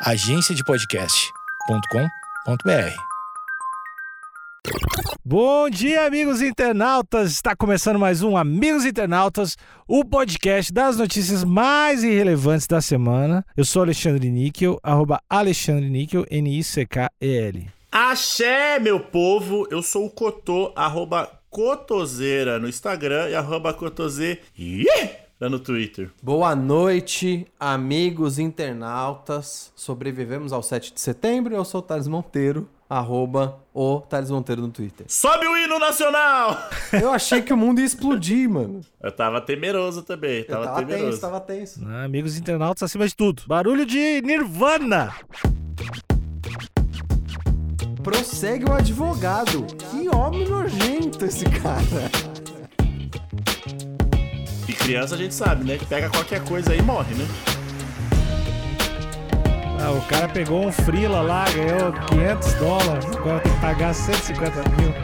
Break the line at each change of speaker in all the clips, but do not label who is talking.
agenciadepodcast.com.br.
Bom dia, amigos internautas! Está começando mais um Amigos Internautas, o podcast das notícias mais irrelevantes da semana. Eu sou Alexandre Níquel, arroba Alexandre Níquel, N-I-C-K-E-L.
Axé, meu povo! Eu sou o Cotô, arroba Cotoseira no Instagram e arroba Cotoseira no Twitter.
Boa noite, amigos internautas. Sobrevivemos ao 7 de setembro. Eu sou o Thales Monteiro, arroba o Thales Monteiro no Twitter.
Sobe o hino nacional!
Eu achei que o mundo ia explodir, mano.
Eu tava temeroso também,
Eu
tava,
tava
temeroso.
tenso, tava tenso.
Ah, amigos internautas acima de tudo. Barulho de Nirvana!
Prossegue o advogado. Que homem nojento esse cara.
E criança a gente sabe, né? Que pega qualquer coisa aí e morre, né?
Ah, o cara pegou um frila lá, ganhou 500 dólares, agora tem que pagar 150 mil.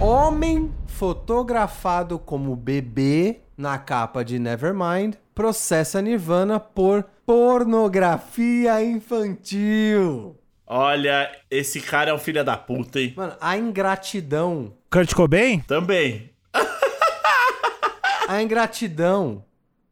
Homem fotografado como bebê na capa de Nevermind processa Nirvana por pornografia infantil.
Olha, esse cara é um filho da puta, hein?
Mano, a ingratidão.
Kurt Cobain?
Também.
A ingratidão,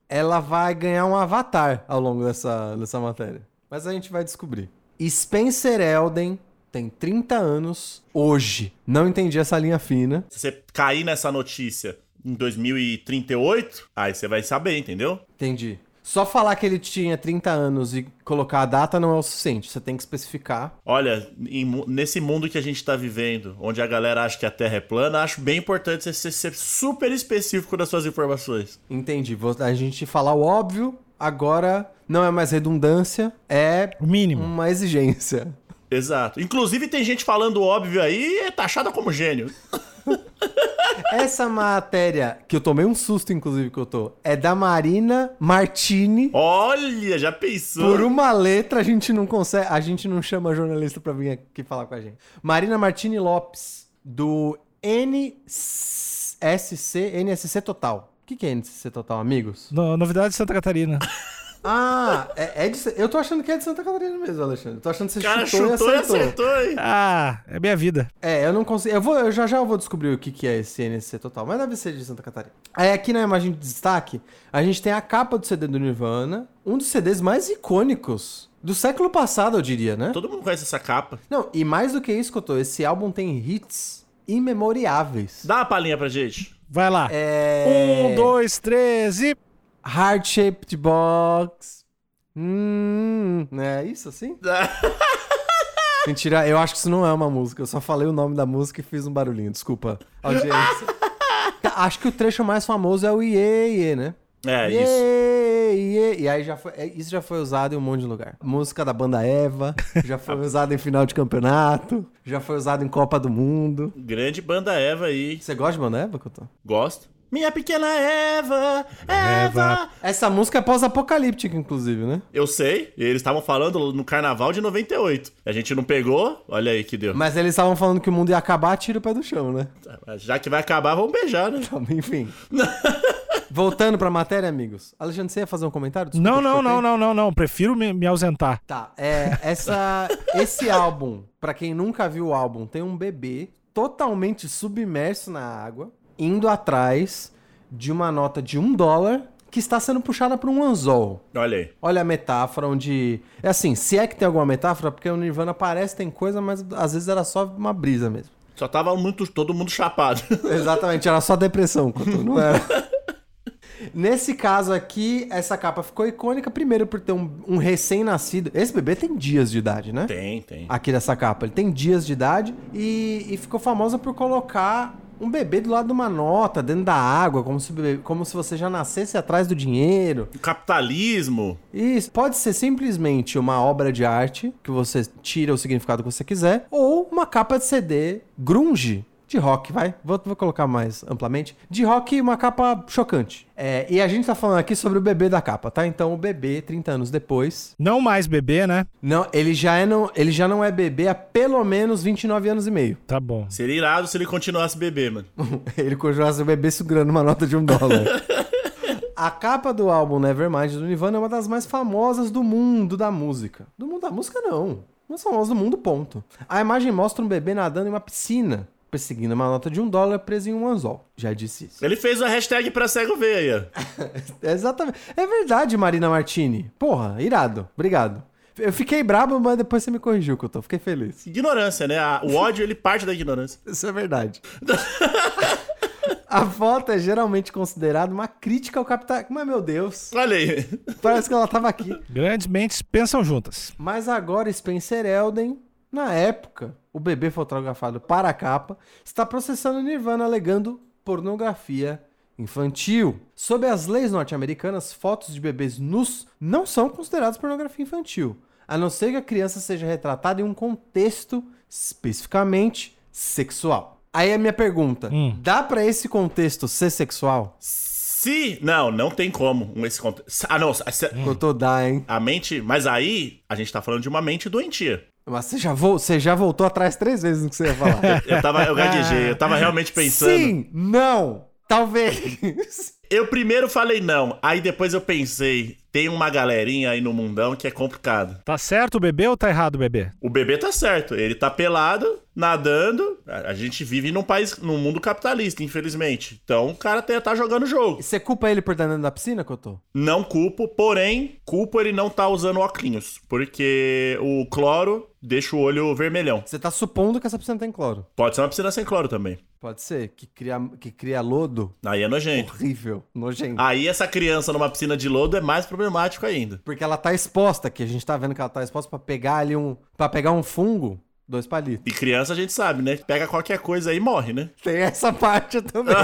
ela vai ganhar um avatar ao longo dessa, dessa matéria. Mas a gente vai descobrir. Spencer Elden tem 30 anos hoje. Não entendi essa linha fina.
Se você cair nessa notícia em 2038, aí você vai saber, entendeu?
Entendi. Só falar que ele tinha 30 anos e colocar a data não é o suficiente. Você tem que especificar.
Olha, em nesse mundo que a gente tá vivendo, onde a galera acha que a Terra é plana, acho bem importante você ser, super específico das suas informações.
Entendi. A gente falar o óbvio, agora não é mais redundância, é
O mínimo.
uma exigência.
Exato. Inclusive, tem gente falando óbvio aí e é taxada como gênio.
Essa matéria, que eu tomei um susto, inclusive, que eu tô, é da Marina Martini.
Olha, já pensou?
Por uma letra a gente não consegue, a gente não chama jornalista pra vir aqui falar com a gente. Marina Martini Lopes, do NSC, NSC Total. O que, que é NSC Total, amigos?
No- novidade de Santa Catarina.
Ah, é, é de, eu tô achando que é de Santa Catarina mesmo, Alexandre. Tô achando que você
O cara
chutou,
chutou
e
e
acertou.
acertou, hein?
Ah, é minha vida.
É, eu não consigo. Eu, vou, eu já já eu vou descobrir o que, que é esse NSC total, mas deve ser de Santa Catarina. Aí aqui na imagem de destaque, a gente tem a capa do CD do Nirvana, um dos CDs mais icônicos do século passado, eu diria, né?
Todo mundo conhece essa capa.
Não, e mais do que isso, Cotô, esse álbum tem hits imemoriáveis.
Dá uma palhinha pra gente.
Vai lá.
É...
Um, dois, três e.
Heart Shaped Box. Hum, é isso assim? Mentira, eu acho que isso não é uma música. Eu só falei o nome da música e fiz um barulhinho. Desculpa, audiência. acho que o trecho mais famoso é o Iê, Iê, né?
É,
Iê,
isso.
Iê. E aí já foi, é, isso já foi usado em um monte de lugar. Música da banda Eva, já foi usado em final de campeonato, já foi usado em Copa do Mundo.
Grande banda Eva aí.
Você gosta de banda Eva, Couto?
Gosto. Minha pequena Eva, Eva.
Essa música é pós-apocalíptica, inclusive, né?
Eu sei, eles estavam falando no carnaval de 98. A gente não pegou, olha aí que deu.
Mas eles estavam falando que o mundo ia acabar, tira o pé do chão, né?
Já que vai acabar, vamos beijar, né?
Então, enfim. Voltando pra matéria, amigos. Alexandre, você ia fazer um comentário? Desculpa,
Não, não, não, não, não, não. Prefiro me, me ausentar.
Tá, é, essa, esse álbum, pra quem nunca viu o álbum, tem um bebê totalmente submerso na água, indo atrás de uma nota de um dólar que está sendo puxada por um anzol.
Olha aí.
Olha a metáfora onde... É assim, se é que tem alguma metáfora, porque o Nirvana parece que tem coisa, mas às vezes era só uma brisa mesmo.
Só tava muito, todo mundo chapado.
Exatamente, era só depressão, não era. Nesse caso aqui, essa capa ficou icônica, primeiro por ter um, um recém-nascido. Esse bebê tem dias de idade, né?
tem, tem.
Aqui dessa capa. Ele tem dias de idade e, e ficou famosa por colocar um bebê do lado de uma nota, dentro da água, como se, como se você já nascesse atrás do dinheiro.
Capitalismo.
Isso pode ser simplesmente uma obra de arte, que você tira o significado que você quiser, ou uma capa de CD grunge. De rock, vai. Vou, vou colocar mais amplamente. De rock, uma capa chocante. É, e a gente tá falando aqui sobre o bebê da capa, tá? Então, o bebê, 30 anos depois.
Não mais bebê, né?
Não, ele já, é não, ele já não é bebê há pelo menos 29 anos e meio.
Tá bom.
Seria irado se ele continuasse bebê, mano.
ele continuasse o bebê segurando uma nota de um dólar. A capa do álbum Nevermind do Nirvana é uma das mais famosas do mundo da música. Do mundo da música, não. Mais famosas do mundo, ponto. A imagem mostra um bebê nadando em uma piscina, perseguindo uma nota de um dólar presa em um anzol. Já disse isso.
Ele fez a hashtag pra cego ver aí, ó.
É exatamente. É verdade, Marina Martini. Porra, irado. Obrigado. Eu fiquei brabo, mas depois você me corrigiu, que eu tô. Fiquei feliz.
Ignorância, né? O ódio, ele parte da ignorância.
Isso é verdade. A foto é geralmente considerada uma crítica ao capitalismo. Mas, meu Deus,
Olha aí.
parece que ela tava aqui.
Grandes mentes pensam juntas.
Mas agora Spencer Elden, na época, o bebê fotografado para a capa, está processando Nirvana alegando pornografia infantil. Sob as leis norte-americanas, fotos de bebês nus não são consideradas pornografia infantil, a não ser que a criança seja retratada em um contexto especificamente sexual. Aí a minha pergunta,
Hum.
dá pra esse contexto ser sexual?
Se. Não, não tem como. um Esse conte- Ah, não. se-
Eu tô dá, hein?
A mente. Mas aí, a gente tá falando de uma mente doentia.
Mas você já, vo- você já voltou atrás três vezes no que você ia falar.
Eu tava. Eu gaguejei. Eu tava realmente pensando.
Sim, não, talvez.
Eu primeiro falei não. Aí depois eu pensei. Tem uma galerinha aí no mundão que é complicado.
Tá certo o bebê ou tá errado o bebê?
O bebê tá certo. Ele tá pelado, nadando. A a gente vive num país, num mundo capitalista, infelizmente. Então o cara tá, tá jogando o jogo.
Você culpa ele por estar dentro da piscina, Cotô?
Não culpo, porém, culpo ele não tá usando óculos. Porque o cloro deixa o olho vermelhão.
Você tá supondo que essa piscina tem cloro.
Pode ser uma piscina sem cloro também.
Pode ser, que cria, que cria lodo.
Aí é nojento.
Horrível, nojento.
Aí essa criança numa piscina de lodo é mais problemático ainda.
Porque ela tá exposta, que a gente tá vendo que ela tá exposta pra pegar ali um. para pegar um fungo, dois palitos.
E criança a gente sabe, né? Pega qualquer coisa aí e morre, né?
Tem essa parte também.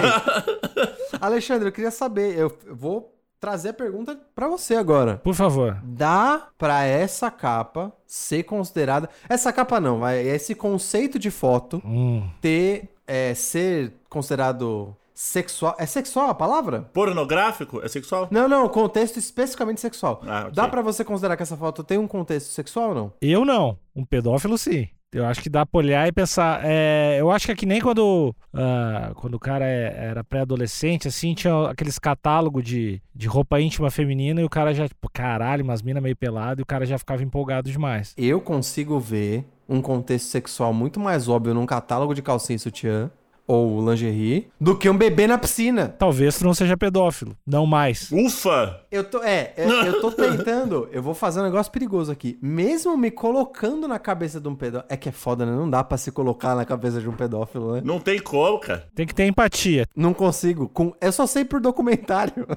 Alexandre, eu queria saber, eu vou trazer a pergunta pra você agora.
Por favor.
Dá pra essa capa ser considerada. Essa capa não, vai. Esse conceito de foto
Hum.
ter. É, ser considerado sexual. É sexual a palavra?
Pornográfico é sexual?
Não, não, contexto especificamente sexual.
Ah, ok.
Dá pra você considerar que essa foto tem um contexto sexual ou não?
Eu não. Um pedófilo, sim. Eu acho que dá pra olhar e pensar. é, eu acho que é que nem quando, ah, quando o cara é- era pré-adolescente, assim, tinha aqueles catálogos de, de roupa íntima feminina e o cara já, tipo, caralho, umas minas meio pelado e o cara já ficava empolgado demais.
Eu consigo ver um contexto sexual muito mais óbvio num catálogo de calcinha e sutiã ou lingerie do que um bebê na piscina.
Talvez tu não seja pedófilo. Não mais.
Ufa!
Eu tô, é, é, eu tô tentando, eu vou fazer um negócio perigoso aqui. Mesmo me colocando na cabeça de um pedófilo. É que é foda, né? Não dá pra se colocar na cabeça de um pedófilo, né?
Não tem como, cara.
Tem que ter empatia.
Não consigo. Com... Eu só sei por documentário.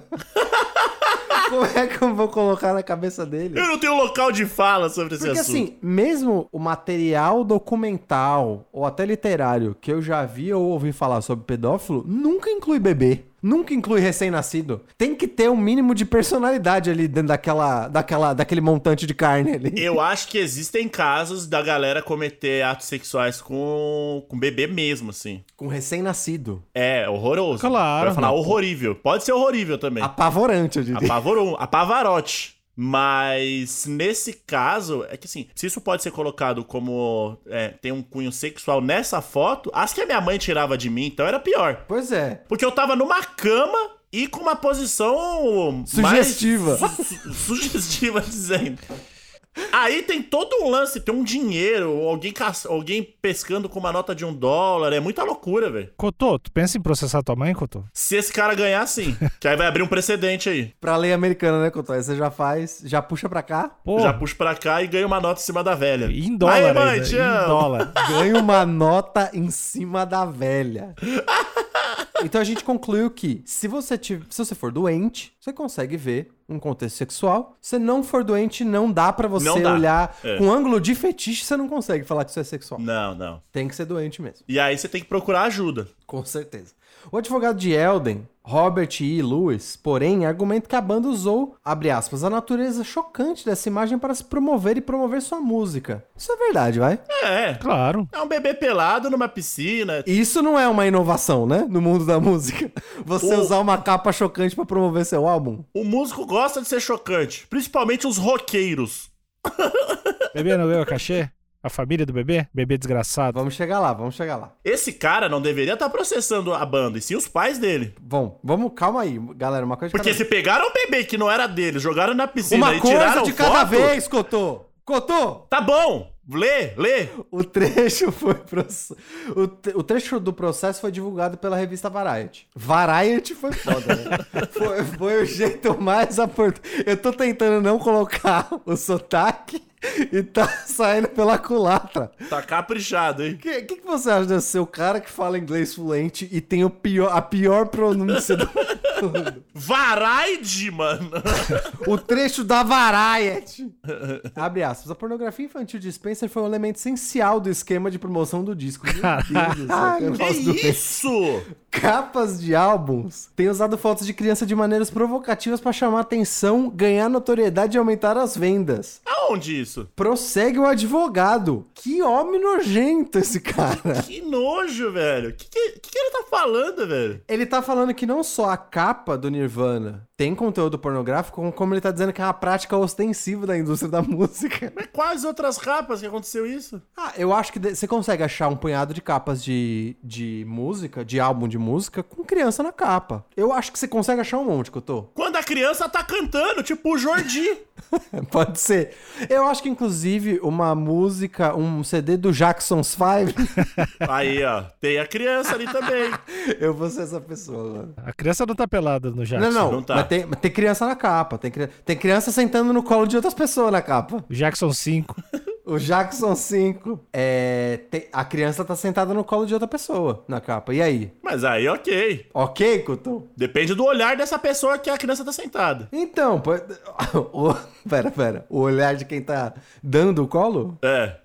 Como é que eu vou colocar na cabeça dele?
Eu não tenho local de fala sobre esse
Porque
assunto.
assim, mesmo o material documental ou até literário que eu já vi ou ouvi falar sobre pedófilo nunca inclui bebê. Nunca inclui recém-nascido. Tem que ter um mínimo de personalidade ali dentro daquela, daquela, daquele montante de carne ali.
Eu acho que existem casos da galera cometer atos sexuais com, com bebê mesmo, assim.
Com recém-nascido.
É, horroroso.
Claro.
Pra falar horrorível. Pode ser horrível também.
Apavorante, eu diria.
Apavorou, apavarote. Mas nesse caso, é que assim, se isso pode ser colocado como é, tem um cunho sexual nessa foto, as que a minha mãe tirava de mim, então era pior.
Pois é.
Porque eu tava numa cama e com uma posição
Sugestiva.
su- sugestiva dizendo. Aí tem todo um lance, tem um dinheiro, alguém, caça- alguém pescando com uma nota de um dólar, é muita loucura, velho.
Cotô, tu pensa em processar tua mãe, Cotô?
Se esse cara ganhar, sim. que aí vai abrir um precedente aí.
Pra lei americana, né, Couto? Aí você já faz, já puxa pra cá,
Pô,
Já puxa pra cá e ganha uma nota em cima da velha.
e em dólar
Aí, mãe,
ainda,
te
em
amo.
dólar.
ganha uma nota em cima da velha. Então a gente concluiu que se você, tiver, se você for doente, você consegue ver um contexto sexual. Se não for doente, não dá pra você
dá.
olhar
É.
com ângulo de fetiche, você não consegue falar que isso é sexual.
Não, não.
Tem que ser doente mesmo.
E aí você tem que procurar ajuda.
Com certeza. O advogado de Elden, Robert E. Lewis, porém, argumenta que a banda usou, abre aspas, a natureza chocante dessa imagem para se promover e promover sua música. Isso é verdade, vai?
É.
Claro.
É um bebê pelado numa piscina.
Isso não é uma inovação, né? No mundo da música. Você
O-
usar uma capa chocante pra promover seu álbum.
O músico gosta de ser chocante. Principalmente os roqueiros.
Bebê não ganhou cachê? A família do bebê? Bebê desgraçado.
Vamos chegar lá, vamos chegar lá.
Esse cara não deveria estar processando a banda, e sim os pais dele.
Bom, vamos, calma aí, galera, uma coisa de
Porque
cada
se pegaram um bebê que não era dele, jogaram na piscina
Uma
e
coisa
tiraram
de cada
foto,
vez, Cotô! Cotô!
Tá bom, lê, lê.
O trecho foi. proce- O, te- o trecho do processo foi divulgado pela revista Variety. Variety foi foda, né? foi, foi o jeito mais aportuno. Eu tô tentando não colocar o sotaque e tá saindo pela culatra.
Tá caprichado, hein?
O que, que, que você acha de ser o cara que fala inglês fluente e tem o pior, a pior pronúncia do mundo?
Varaide, mano.
O trecho da Variety. Abre aspas. A pornografia infantil de Spencer foi um elemento essencial do esquema de promoção do disco. Que
isso?
Capas de álbuns têm usado fotos de criança de maneiras provocativas pra chamar atenção, ganhar notoriedade e aumentar as vendas.
Aonde isso?
Prossegue o advogado. Que homem nojento esse cara.
Que nojo, velho. O que, que, que que ele tá falando, velho?
Ele tá falando que não só a capa do Nirvana tem conteúdo pornográfico, como- ele tá dizendo que é uma prática ostensiva da indústria da música.
Mas quais outras capas que aconteceu isso?
Ah, eu acho que você consegue achar um punhado de capas de, de música, de álbum de música, com criança na capa. Eu acho que você consegue achar um monte, Cotô.
Quando a criança tá cantando, tipo o Jordi.
Pode ser. Eu acho que, inclusive, uma música, um CD do Jackson's 5,
Aí, ó, tem a criança ali também.
eu vou ser essa pessoa, mano.
A criança não tá pelada no Jackson.
Não, não,
não tá.
Tem, tem criança na capa. Tem, tem criança sentando no colo de outras pessoas na capa.
Jackson 5.
O Jackson 5, é, tem- a criança tá sentada no colo de outra pessoa na capa. E aí?
Mas aí, ok.
Ok, Couto?
Depende do olhar dessa pessoa que a criança tá sentada.
Então, pô, o, pera, pera. O olhar de quem tá dando o colo?
É,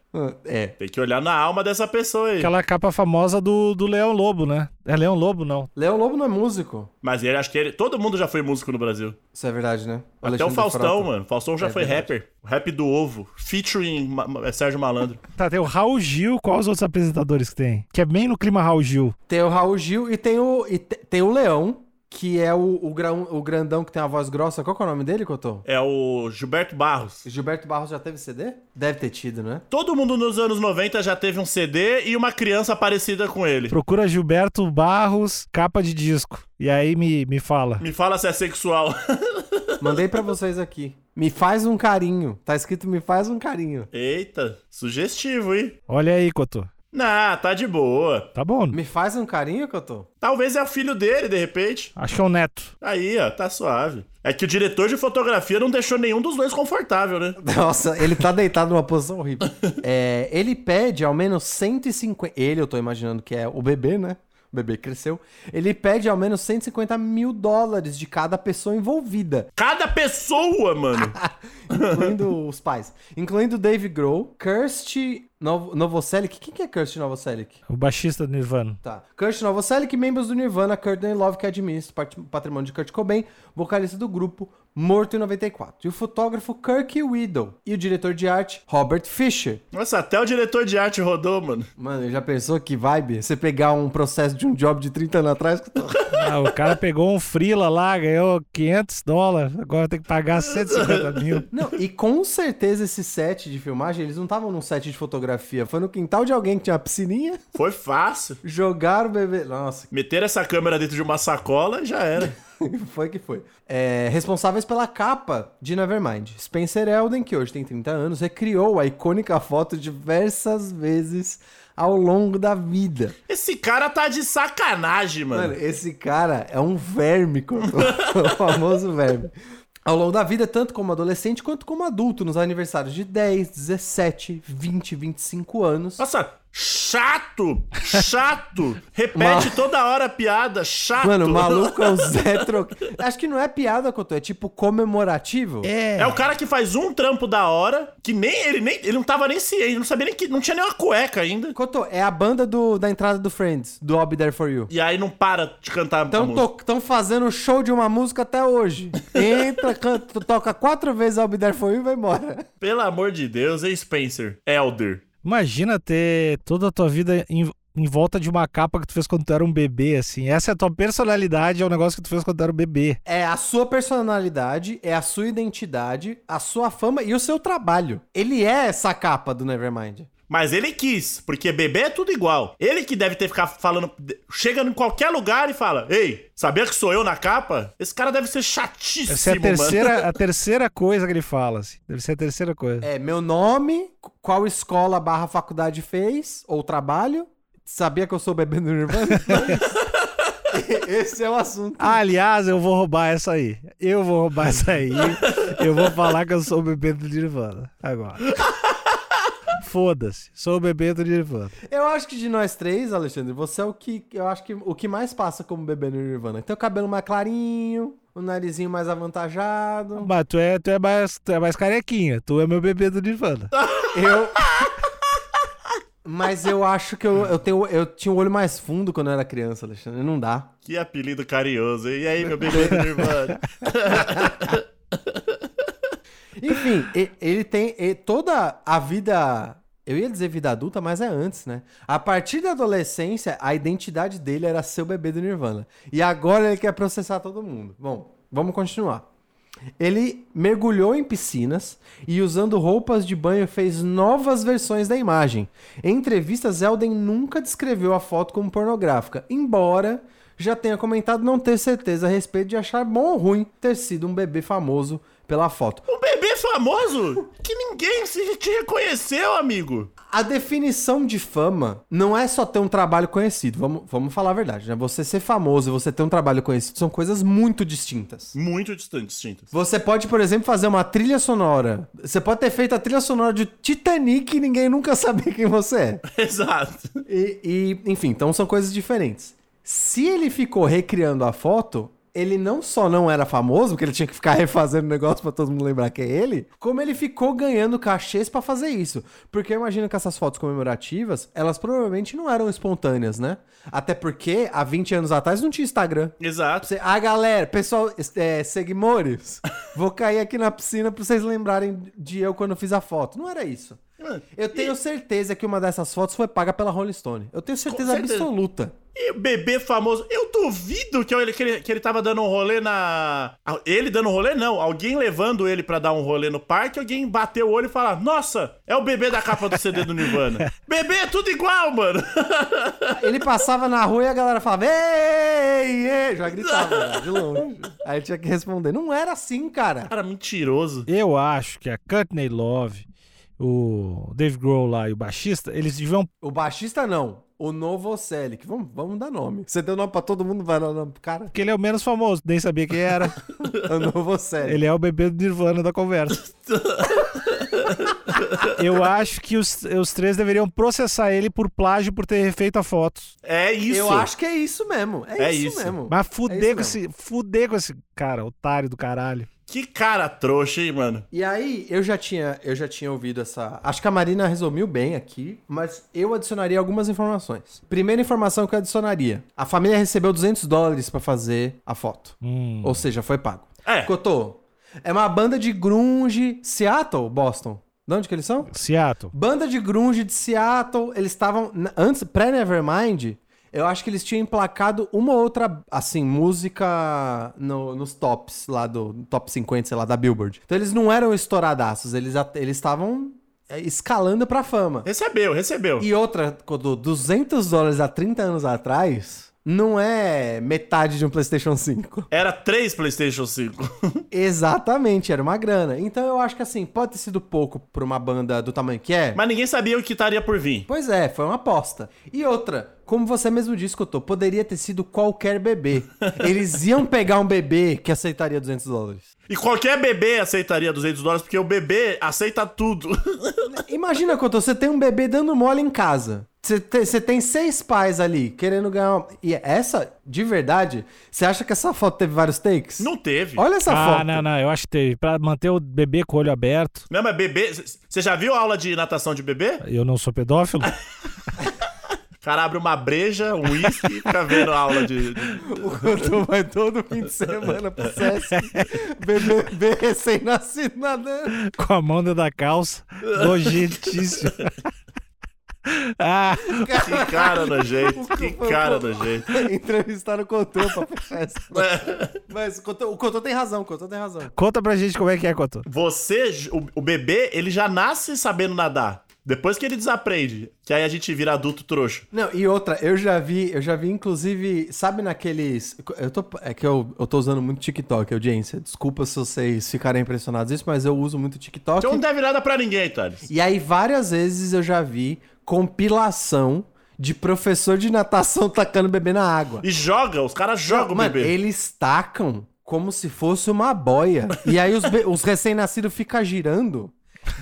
É.
tem que olhar na alma dessa pessoa aí.
Aquela capa famosa do, do Leão Lobo, né? É Leão Lobo, não.
Leão Lobo não é músico.
Mas ele, acho que ele. Todo mundo já foi músico no Brasil.
Isso é verdade, né?
Até o
Alexandre
Faustão,
Frota.
mano. Faustão já
É
foi
verdade.
rapper. O rap do ovo. Featuring Ma- Sérgio Malandro.
Tá, tem o Raul Gil. Quais os outros apresentadores que tem? Que é bem no clima Raul Gil.
Tem o Raul Gil e tem o, e te- tem o Leão, que é o, o, grão- o grandão que tem a voz grossa. Qual que é o nome dele, Cotô?
É o Gilberto Barros.
Gilberto Barros já teve CD? Deve ter tido, né?
Todo mundo nos anos 90 já teve um CD e uma criança parecida com ele.
Procura Gilberto Barros, capa de disco. E aí me, me fala.
Me fala se é sexual.
Mandei pra vocês aqui. Me faz um carinho. Tá escrito me faz um carinho.
Eita, sugestivo, hein?
Olha aí, Cotô.
Nah, tá de boa.
Tá bom.
Me faz um carinho, Cotô?
Talvez é o filho dele, de repente.
Acho que é o Neto.
Aí, ó, tá suave. É que o diretor de fotografia não deixou nenhum dos dois confortável, né?
Nossa, ele tá deitado numa posição horrível. É, ele pede ao menos 150. Ele, eu tô imaginando que é o bebê, né? O bebê cresceu. Ele pede ao menos 150 mil dólares de cada pessoa envolvida,
Cada pessoa, mano.
incluindo os pais. Incluindo Dave Grohl, Kirsty Novo, Novoselic. Quem que é Kirsty Novoselic?
O baixista do Nirvana.
Tá. Kurt Novoselic, membros do Nirvana, Courtney Love, que administra o pat- patrimônio de Kurt Cobain, vocalista do grupo, morto em 94. E o fotógrafo Kirk Whittle. E o diretor de arte, Robert Fisher.
Nossa, até o diretor de arte rodou, mano.
Mano, já pensou que vibe? Você pegar um processo de um job de 30 anos atrás?
Ah, o cara pegou um frila lá, ganhou 500 dólares, agora tem que pagar 150 mil.
Não, e com certeza esse set de filmagem, eles não estavam num set de fotografia, foi no quintal de alguém que tinha uma piscininha,
Foi fácil.
jogaram o bebê. Nossa,
Meter essa câmera dentro de uma sacola e já era.
foi que foi. É, responsáveis pela capa de Nevermind. Spencer Elden, que hoje tem 30 anos, recriou a icônica foto diversas vezes ao longo da vida.
Esse cara tá de sacanagem, mano.
Mano, esse cara é um verme, o famoso verme. Ao longo da vida, tanto como adolescente quanto como adulto, nos aniversários de 10, 17, 20, 25 anos.
Nossa, chato! Chato! Repete
Ma-
toda hora a piada, chato!
Mano, o maluco é o Zé Troc... Acho que não é piada, Couto, é tipo comemorativo.
É.
É o cara que faz um trampo da hora, que nem ele nem ele não tava nem ciente, não sabia nem que não tinha nem uma cueca ainda.
Couto, é a banda do, da entrada do Friends, do I'll Be There For You.
E aí não para de cantar a
Então
música.
estão fazendo show de uma música até hoje. Entra, canta, toca quatro vezes I'll Be There For You e vai embora.
Pelo amor de Deus, hein, Spencer? Elder.
Imagina ter toda a tua vida em, em volta de uma capa que tu fez quando tu era um bebê, assim. Essa é a tua personalidade, é o negócio que tu fez quando tu era um bebê.
É a sua personalidade, é a sua identidade, a sua fama e o seu trabalho. Ele é essa capa do Nevermind.
Mas ele quis, porque bebê é tudo igual. Ele que deve ter ficado falando. Chega em qualquer lugar e fala: Ei, sabia que sou eu na capa? Esse cara deve ser chatíssimo,
Deve ser a
mano.
terceira, a terceira coisa que ele fala, assim. Deve ser a terceira coisa.
É, meu nome, qual escola barra faculdade fez, ou trabalho. Sabia que eu sou bebê do Nirvana? Esse é o assunto.
Ah, aliás, eu vou roubar essa aí. Eu vou roubar essa aí. eu vou falar que eu sou o bebê do Nirvana. Agora. Foda-se. Sou o bebê do Nirvana.
Eu acho que de nós três, Alexandre, você é o que eu acho que o que mais passa como bebê no Nirvana. Tem o cabelo mais clarinho, o narizinho mais avantajado.
Mas tu é, tu é, mais, tu é mais carequinha. Tu é meu bebê do Nirvana.
Eu Mas eu acho que eu, eu, tenho, eu tinha o olho mais fundo quando eu era criança, Alexandre. Não dá.
Que apelido carinhoso. hein? E aí, meu bebê do Nirvana?
Enfim, ele tem toda a vida. Eu ia dizer vida adulta, mas é antes, né? A partir da adolescência, a identidade dele era ser o bebê do Nirvana. E agora ele quer processar todo mundo. Bom, vamos continuar. Ele mergulhou em piscinas e, usando roupas de banho, fez novas versões da imagem. Em entrevistas, Elden nunca descreveu a foto como pornográfica, embora já tenha comentado não ter certeza a respeito de achar bom ou ruim ter sido um bebê famoso pela foto.
Famoso que ninguém se te reconheceu, amigo.
A definição de fama não é só ter um trabalho conhecido. Vamos, vamos falar a verdade, né? Você ser famoso e você ter um trabalho conhecido são coisas muito distintas.
Muito distintos.
Você pode, por exemplo, fazer uma trilha sonora. Você pode ter feito a trilha sonora de Titanic e ninguém nunca saber quem você é.
Exato.
E, e, enfim, então são coisas diferentes. Se ele ficou recriando a foto, ele não só não era famoso, porque ele tinha que ficar refazendo o negócio pra todo mundo lembrar que é ele, como ele ficou ganhando cachês pra fazer isso. Porque eu imagino que essas fotos comemorativas, elas provavelmente não eram espontâneas, né? Até porque há 20 anos atrás não tinha Instagram.
Exato.
Você, ah, galera, pessoal, é, seguimores, vou cair aqui na piscina pra vocês lembrarem de eu quando eu fiz a foto. Não era isso. Eu tenho certeza que uma dessas fotos foi paga pela Rolling Stone. Eu tenho certeza,
certeza.
absoluta.
E o bebê famoso, eu duvido que ele, que, ele, que ele tava dando um rolê na. Ele dando um rolê, não. Alguém levando ele pra dar um rolê no parque, alguém bateu o olho e falar: Nossa, é o bebê da capa do CD do Nirvana. bebê é tudo igual, mano.
Ele passava na rua e a galera falava, ei, ei, já gritava né, de longe. Aí ele tinha que responder. Não era assim, cara.
Cara, mentiroso.
Eu acho que a Courtney Love, o Dave Grohl lá e o baixista, eles deviam.
O baixista não. O Novoselic. Vamos, vamos dar nome. Você deu nome pra todo mundo, vai dar nome pro cara?
Porque ele é o menos famoso, nem sabia quem era.
O Novoselic.
Ele é o bebê do Nirvana da conversa. Eu acho que os, os três deveriam processar ele por plágio por ter refeito a foto.
É isso.
Eu acho que é isso mesmo. É,
É
isso,
isso.
mesmo.
Mas
É
fuder,
isso
com esse, fuder com esse cara, otário do caralho.
Que cara trouxa, hein, mano?
E aí, eu já tinha, eu já tinha ouvido essa. Acho que a Marina resumiu bem aqui, mas eu adicionaria algumas informações. Primeira informação que eu adicionaria: a família recebeu 200 dólares pra fazer a foto.
Hum.
Ou seja, foi pago.
É.
Cotô, é uma banda de grunge. Seattle, Boston. De onde que eles são?
Seattle.
Banda de grunge de Seattle. Eles estavam. Antes, pré-Nevermind, eu acho que eles tinham emplacado uma ou outra, assim, música no- nos tops lá do top 50, sei lá, da Billboard. Então eles não eram estouradaços, eles estavam é, escalando pra fama.
Recebeu, recebeu.
E outra, Cotô, 200 dólares há 30 anos atrás não é metade de um PlayStation 5.
Era três PlayStation 5.
Exatamente, era uma grana. Então eu acho que assim, pode ter sido pouco pra uma banda do tamanho que é.
Mas ninguém sabia o que estaria por vir.
Pois é, foi uma aposta. E outra, como você mesmo disse, Cotô, poderia ter sido qualquer bebê. Eles iam pegar um bebê que aceitaria 200 dólares.
E qualquer bebê aceitaria 200 dólares, porque o bebê aceita tudo.
Imagina, Cotô, você tem um bebê dando mole em casa. Você te- você tem seis pais ali querendo ganhar. Uma... E essa, de verdade, você acha que essa foto teve vários takes?
Não teve.
Olha essa
ah,
foto.
não, não. Eu acho que teve. Pra manter o bebê com o olho aberto.
Não, mas bebê. Você já viu a aula de natação de bebê?
Eu não sou pedófilo.
O cara abre uma breja, um uísque e fica vendo a aula de.
O Cotô vai todo fim de semana pro Sesc. bebê, bebê recém-nascido nadando.
com a mão dentro da calça. Nojentíssimo. Ah,
Que cara nojento. Que cara nojento.
Entrevistaram o Cotô pra fechar essa. Mas o Cotô, o Cotô tem razão, o Cotô tem razão.
conta pra gente como é que é, Cotô.
Você, o, o bebê, ele já nasce sabendo nadar. Depois que ele desaprende, que aí a gente vira adulto trouxa.
Não, e outra, eu já vi, eu já vi, inclusive, sabe naqueles. Eu tô, é que eu, eu tô usando muito TikTok, audiência. Desculpa se vocês ficarem impressionados isso, mas eu uso muito TikTok.
Então não deve nada pra ninguém, Thales.
E aí, várias vezes eu já vi compilação de professor de natação tacando bebê na água.
E joga, os caras jogam o
Mano,
bebê.
eles tacam como se fosse uma boia. E aí os, os recém-nascidos ficam girando.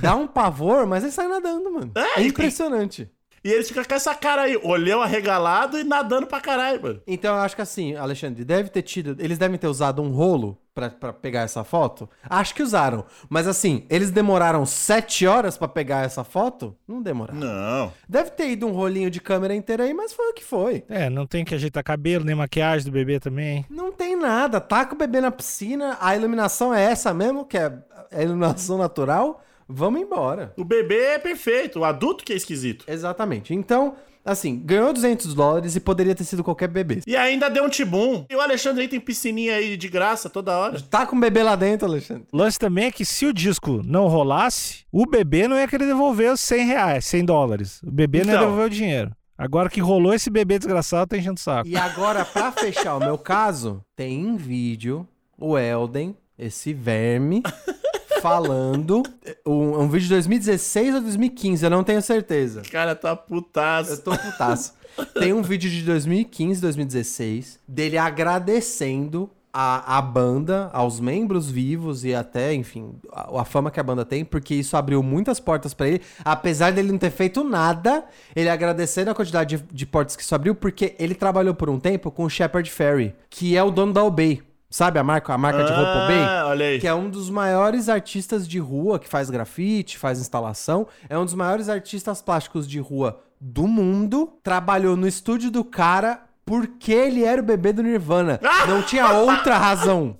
Dá um pavor, mas eles saem nadando, mano.
É,
É, impressionante.
E eles ficam com essa cara aí, olhão arregalado e nadando pra caralho, mano.
Então eu acho que assim, Alexandre, deve ter tido. Eles devem ter usado um rolo pra, pra pegar essa foto. Acho que usaram. Mas assim, eles demoraram sete horas pra pegar essa foto? Não demoraram.
Não.
Deve ter ido um rolinho de câmera inteira aí, mas foi o que foi.
É, não tem que ajeitar cabelo, nem maquiagem do bebê também.
Não tem nada. Taca o bebê na piscina, a iluminação é essa mesmo, que é a iluminação natural. Vamos embora.
O bebê é perfeito, o adulto que é esquisito.
Exatamente. Então, assim, ganhou 200 dólares e poderia ter sido qualquer bebê.
E ainda deu um tibum. E o Alexandre aí tem piscininha aí de graça toda hora.
Tá com o bebê lá dentro, Alexandre?
O lance também é que se o disco não rolasse, o bebê não ia querer devolver os 100 reais, 100 dólares. O bebê não ia
Então.
devolver o dinheiro. Agora que rolou esse bebê desgraçado, tá enchendo o saco.
E agora, pra fechar o meu caso, tem em vídeo o Elden, esse verme, falando. Um, um vídeo de 2016 ou 2015, eu não tenho certeza.
Cara tá
Eu
putaço.
tô putaço. Tem um vídeo de 2015, 2016, dele agradecendo a, a banda, aos membros vivos e até, enfim, a, a fama que a banda tem, porque isso abriu muitas portas pra ele. Apesar dele não ter feito nada, ele agradecendo a quantidade de, de portas que isso abriu, porque ele trabalhou por um tempo com o Shepard Ferry, que é o dono da Obey. Sabe a marca, a marca de roupa?
Ah, olha aí.
Que é um dos maiores artistas de rua que faz grafite, faz instalação. É um dos maiores artistas plásticos de rua do mundo. Trabalhou no estúdio do cara porque ele era o bebê do Nirvana. Não tinha outra razão.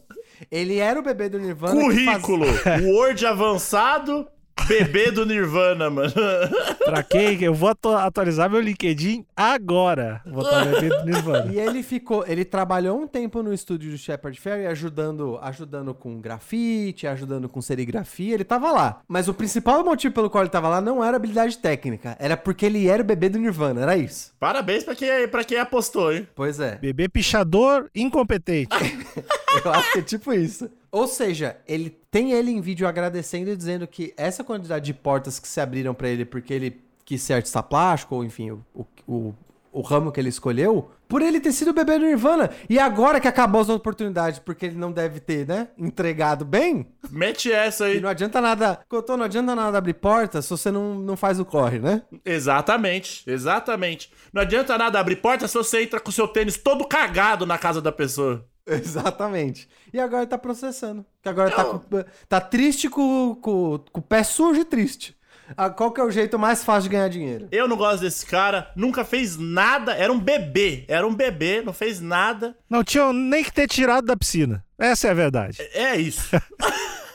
Ele era o bebê do Nirvana. que faz-
Currículo. Word avançado, bebê do Nirvana, mano.
Pra quem? Eu vou atu- atualizar meu LinkedIn agora. Vou botar o bebê do Nirvana.
E ele ficou, ele trabalhou um tempo no estúdio do Shepard Fairey, ajudando, ajudando com grafite, ajudando com serigrafia, ele tava lá. Mas o principal motivo pelo qual ele tava lá não era habilidade técnica, era porque ele era o bebê do Nirvana, era isso.
Parabéns pra quem, pra quem apostou, hein?
Pois é.
Bebê pichador incompetente.
Eu acho que é tipo isso. Ou seja, ele tem ele em vídeo agradecendo e dizendo que essa quantidade de portas que se abriram pra ele porque ele quis ser artista plástico, ou enfim, o, o, o, ramo que ele escolheu, por ele ter sido o bebê do Nirvana. E agora que acabou as oportunidades, porque ele não deve ter, né, entregado bem,
Mete essa
e
aí.
não adianta nada. Cotô, não adianta nada abrir porta se você não, não faz o corre, né?
Exatamente, exatamente. Não adianta nada abrir porta se você entra com seu tênis todo cagado na casa da pessoa.
Exatamente. E agora tá processando. Que agora tá, com- tá triste com, com, com o pé sujo e triste. Ah, Qual que é o jeito mais fácil de ganhar dinheiro?
Eu não gosto desse cara, nunca fez nada, era um bebê, era um bebê, não fez nada.
Não tinham nem que ter tirado da piscina. Essa é a verdade.
É isso.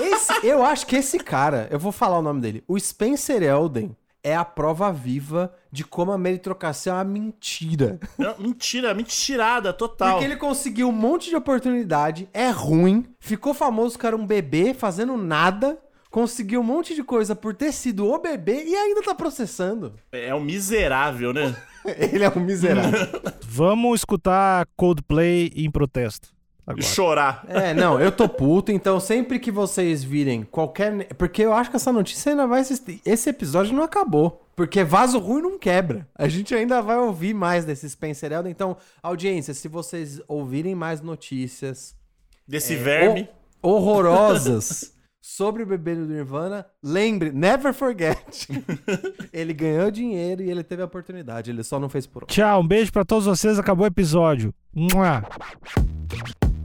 Esse, eu acho que esse cara, eu vou falar o nome dele. O Spencer Elden é a prova viva de como a meritocracia é uma mentira.
Não, mentira, mentirada total.
Porque ele conseguiu um monte de oportunidade, é ruim, ficou famoso que era um bebê fazendo nada, conseguiu um monte de coisa por ter sido o bebê e ainda tá processando.
É um miserável, né?
Ele é um miserável.
Vamos escutar Coldplay em protesto. Agora.
Chorar.
É, não, eu tô puto, então sempre que vocês virem qualquer. Porque eu acho que essa notícia ainda vai existir. Esse episódio não acabou. Porque vaso ruim não quebra. A gente ainda vai ouvir mais desse Spencer Elden. Então, audiência, se vocês ouvirem mais notícias
Desse verme.
ho- horrorosas sobre o bebê do Nirvana, lembre, never forget. ele ganhou dinheiro e ele teve a oportunidade. Ele só não fez por.
Tchau, um beijo pra todos vocês. Acabou o episódio. Mua.